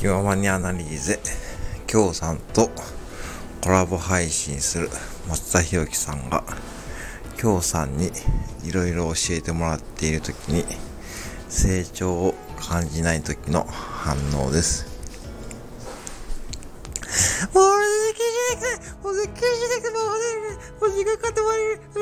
気ままにアナリーゼ、京さんとコラボ配信する松田博樹さんが、京さんにいろいろ教えてもらっているときに、成長を感じないときの反応です。もう、俺、できなてもう、できなてもう、もう、時間かって終わり